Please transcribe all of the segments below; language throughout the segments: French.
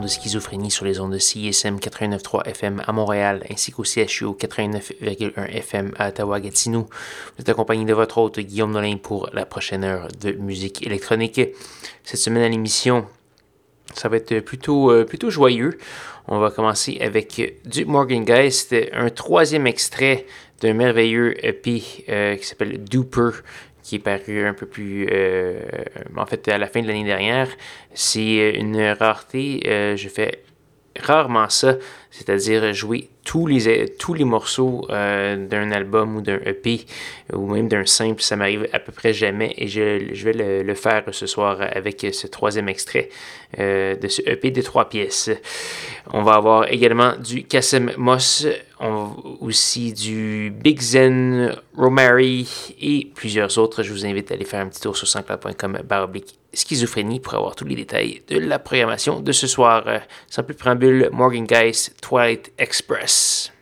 De Schizophrénie sur les ondes de CISM 89.3 FM à Montréal ainsi qu'au CHU 89.1 FM à Ottawa-Gatineau. Vous êtes accompagné de votre hôte Guillaume Nolin pour la prochaine heure de musique électronique. Cette semaine à l'émission, ça va être plutôt, euh, plutôt joyeux. On va commencer avec du Morgan Geist, un troisième extrait d'un merveilleux EP euh, qui s'appelle Duper, qui est paru un peu plus, euh, en fait, à la fin de l'année dernière. C'est une rareté. Euh, je fais rarement ça, c'est-à-dire jouer tous les, tous les morceaux euh, d'un album ou d'un EP ou même d'un simple, ça m'arrive à peu près jamais et je, vais le, faire ce soir avec ce troisième extrait euh, de ce EP de trois pièces. On va avoir également du Kassem Moss, aussi du Big Zen, Romary et plusieurs autres. Je vous invite à aller faire un petit tour sur sanscloud.com baroblique schizophrénie pour avoir tous les détails de la programmation de ce soir. Sans plus préambule, Morgan Geist, Twilight Express.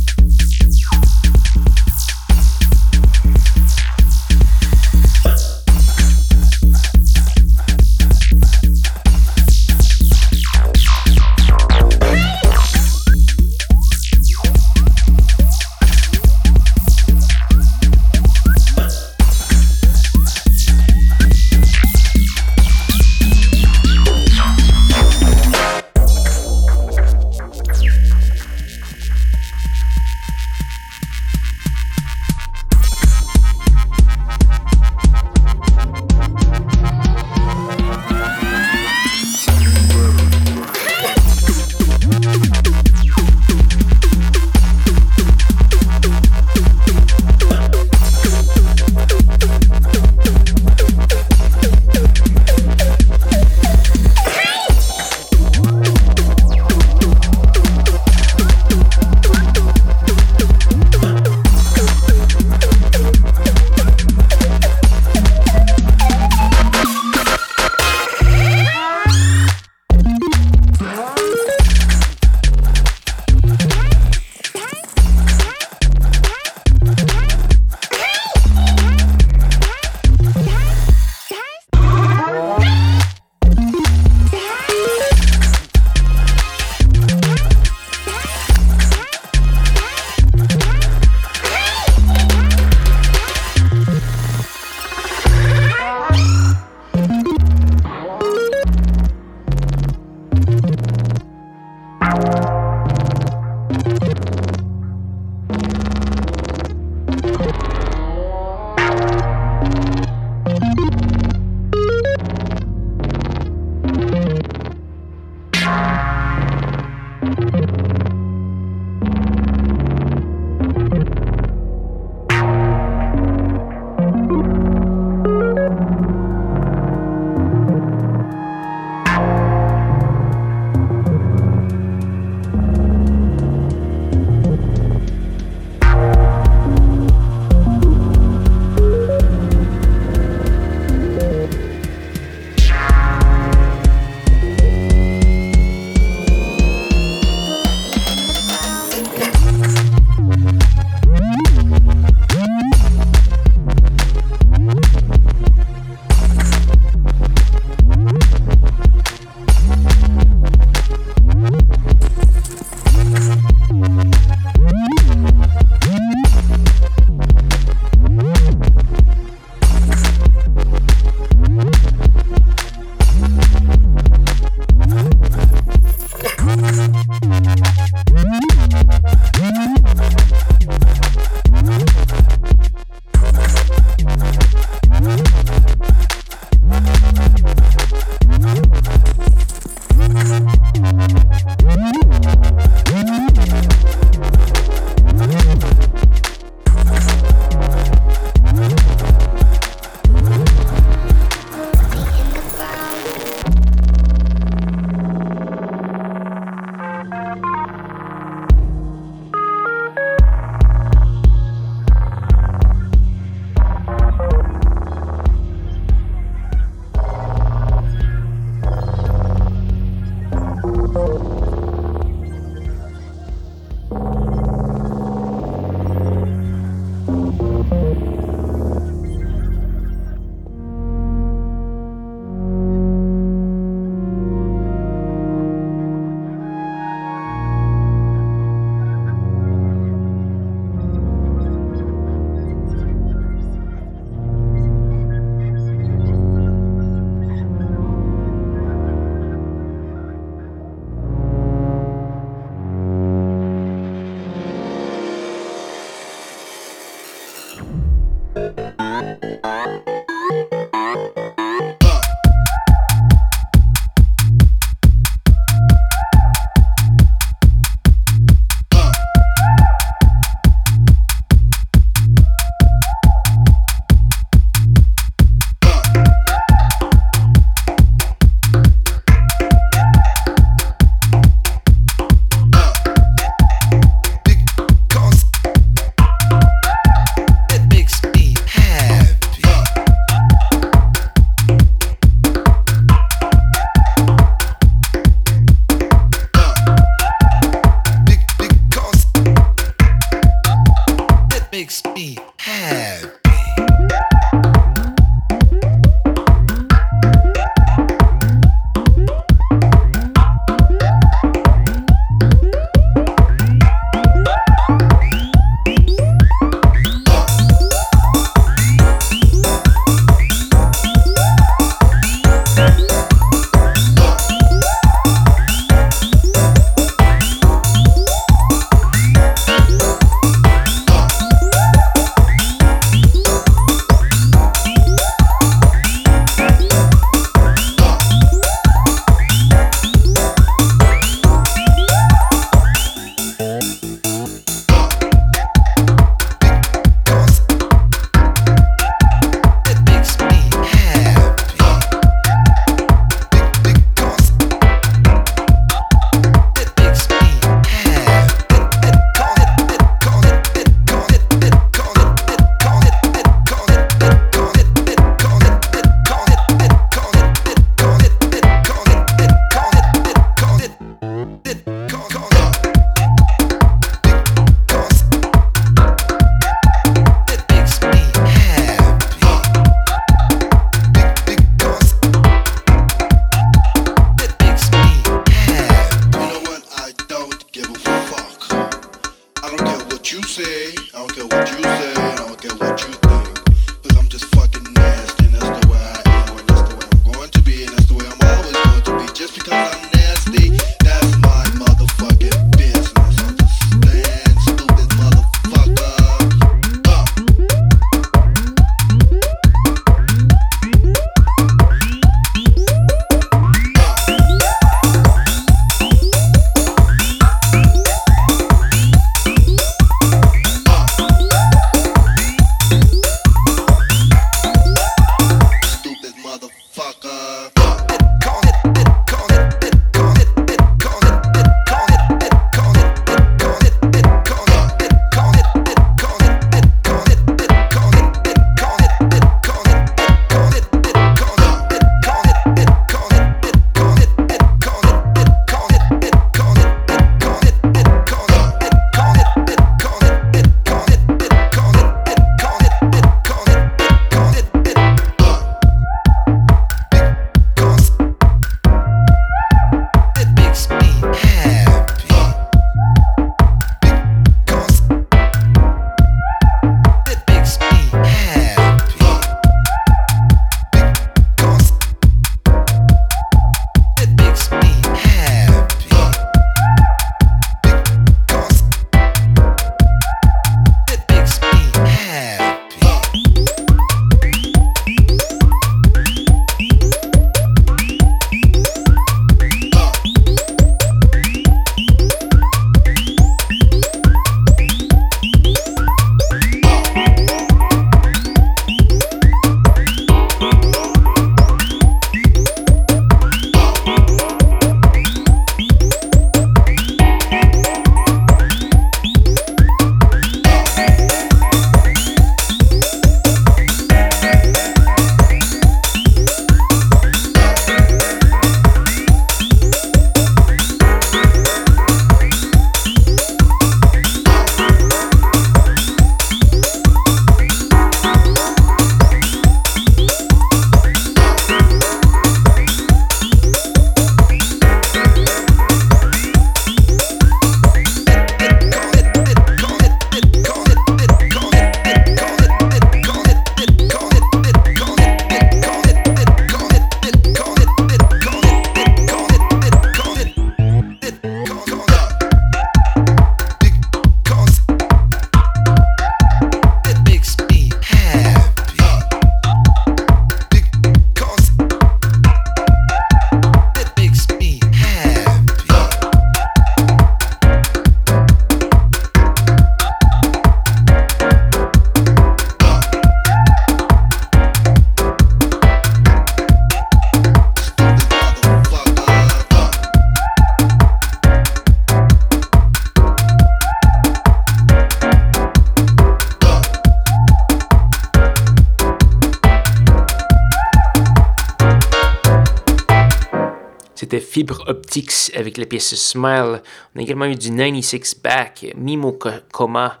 Avec la pièce Smile. On a également eu du 96 Back, Mimo Coma,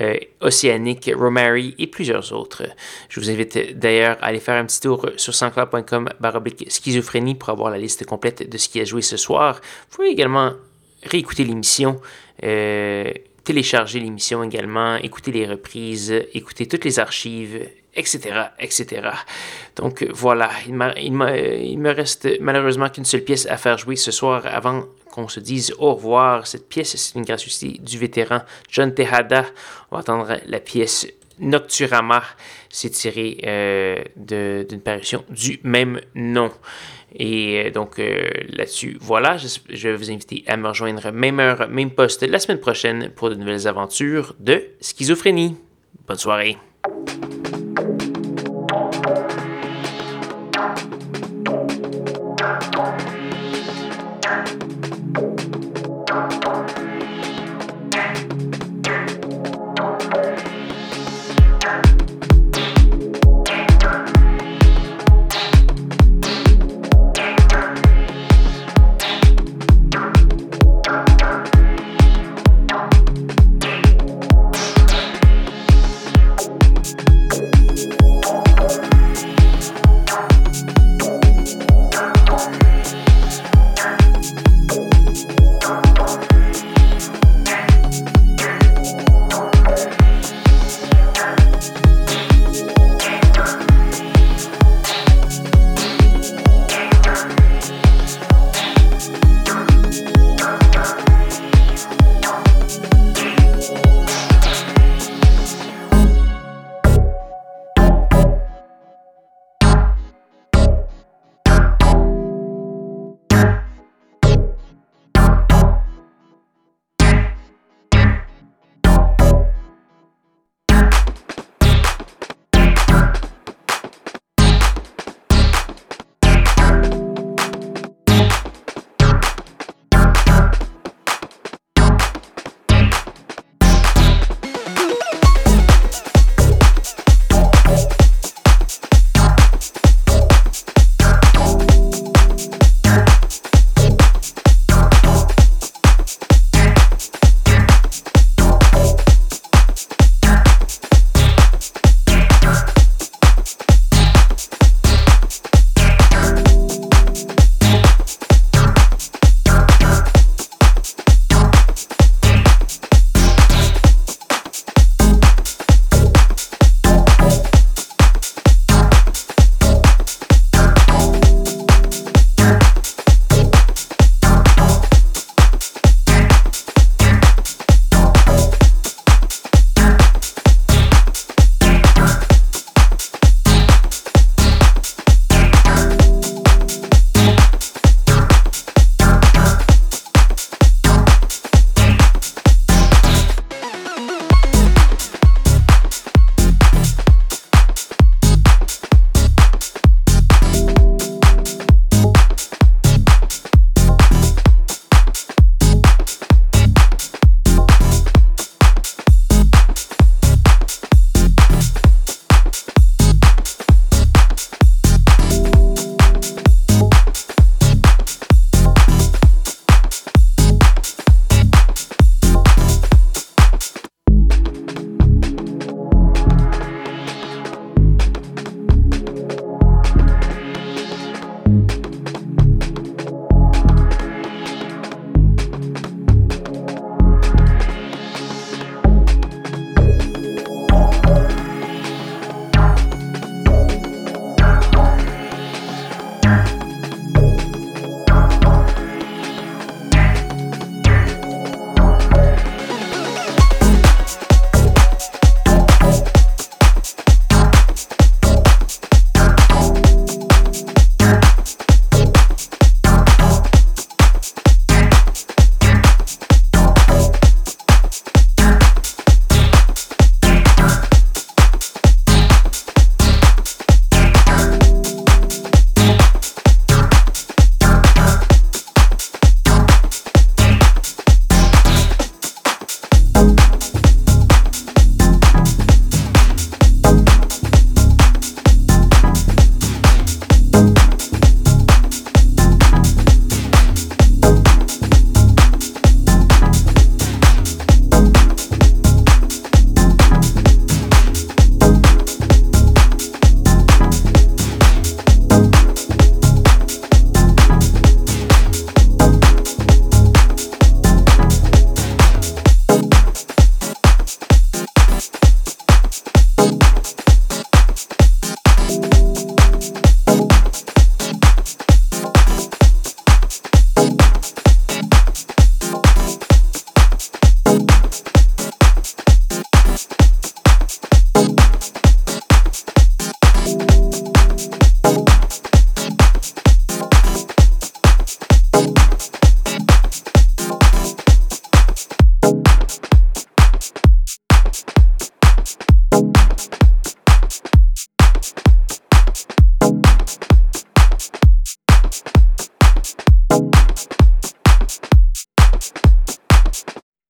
euh, Océanique, Romary et plusieurs autres. Je vous invite d'ailleurs à aller faire un petit tour sur sanscloud.com baroblique schizophrénie pour avoir la liste complète de ce qui a joué ce soir. Vous pouvez également réécouter l'émission. Euh, télécharger l'émission également, écouter les reprises, écouter toutes les archives, etc., etc. Donc voilà, il, il, il me reste malheureusement qu'une seule pièce à faire jouer ce soir avant qu'on se dise au revoir. Cette pièce, c'est une gratuité du vétéran John Tejada. On va entendre la pièce Nocturama. C'est tiré euh, d'une parution du même nom. Et euh, donc euh, là-dessus, voilà, je, je, vais vous inviter à me rejoindre même heure, même poste la semaine prochaine pour de nouvelles aventures de schizophrénie. Bonne soirée.